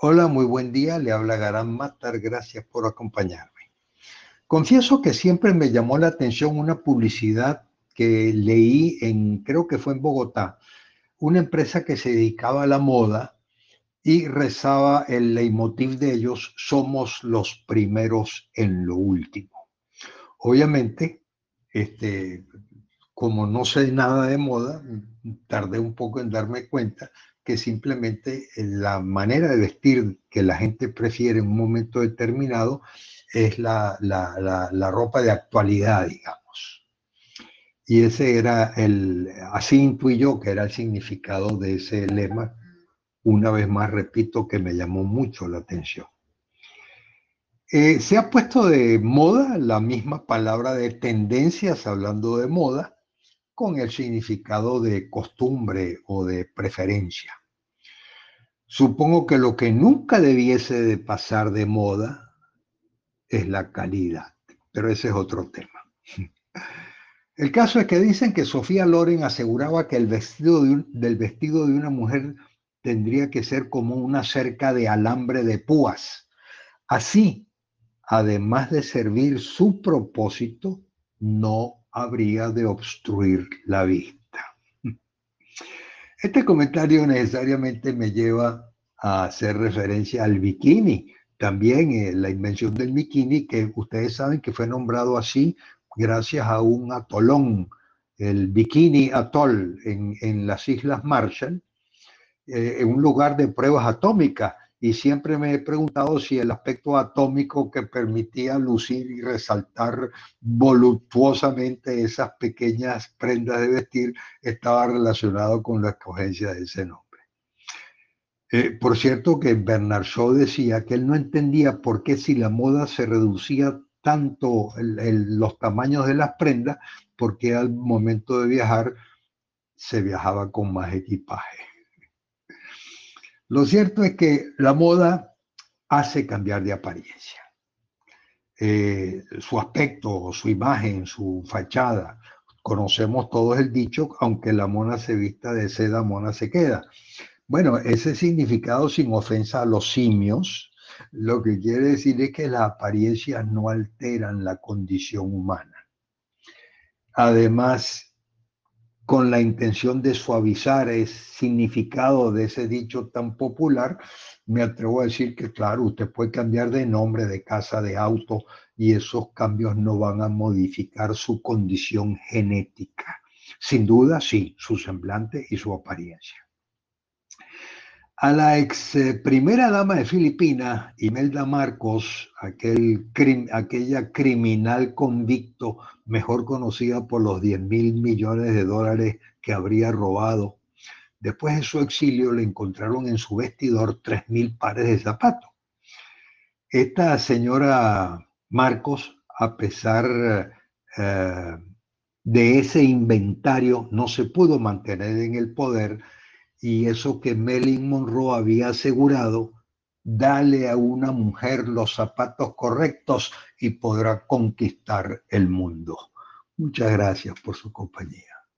Hola, muy buen día. Le habla Garán Matar. Gracias por acompañarme. Confieso que siempre me llamó la atención una publicidad que leí en, creo que fue en Bogotá, una empresa que se dedicaba a la moda y rezaba el leitmotiv de ellos, somos los primeros en lo último. Obviamente, este, como no sé nada de moda, tardé un poco en darme cuenta que simplemente la manera de vestir que la gente prefiere en un momento determinado es la, la, ropa de actualidad, digamos. Y ese era el, así intuyo que era el significado de ese lema. Una vez más, repito, que me llamó mucho la atención. Eh, se ha puesto de moda la misma palabra de tendencias, hablando de moda, con el significado de costumbre o de preferencia. Supongo que lo que nunca debiese de pasar de moda es la calidad, pero ese es otro tema. El caso es que dicen que Sofía Loren aseguraba que el vestido del vestido de una mujer tendría que ser como una cerca de alambre de púas. Así además de servir su propósito, no habría de obstruir la vista. Este comentario necesariamente me lleva a hacer referencia al bikini, también eh, la invención del bikini, que ustedes saben que fue nombrado así gracias a un atolón, el Bikini Atoll en, las Islas Marshall, eh, en un lugar de pruebas atómicas y siempre me he preguntado si el aspecto atómico que permitía lucir y resaltar voluptuosamente esas pequeñas prendas de vestir estaba relacionado con la escogencia de ese nombre. Eh, por cierto que Bernard Shaw decía que él no entendía por qué si la moda se reducía tanto los tamaños de las prendas, porque al momento de viajar se viajaba con más equipaje. Lo cierto es que la moda hace cambiar de apariencia. Eh, su aspecto, su imagen, su fachada. Conocemos todos el dicho, aunque la mona se vista de seda, mona se queda. Bueno, ese significado sin ofensa a los simios, lo que quiere decir es que las apariencias no alteran la condición humana. Además, con la intención de suavizar el significado de ese dicho tan popular, me atrevo a decir que, claro, usted puede cambiar de nombre, de casa, de auto, y esos cambios no van a modificar su condición genética. Sin duda, sí, su semblante y su apariencia. A la ex eh, primera dama de Filipinas, Imelda Marcos, aquel, aquella criminal convicto, mejor conocida por los 10 mil millones de dólares que habría robado, después de su exilio le encontraron en su vestidor 3 mil pares de zapatos. Esta señora Marcos, a pesar eh, de ese inventario, no se pudo mantener en el poder y eso que Marilyn Monroe había asegurado, dale a una mujer los zapatos correctos y podrá conquistar el mundo. Muchas gracias por su compañía.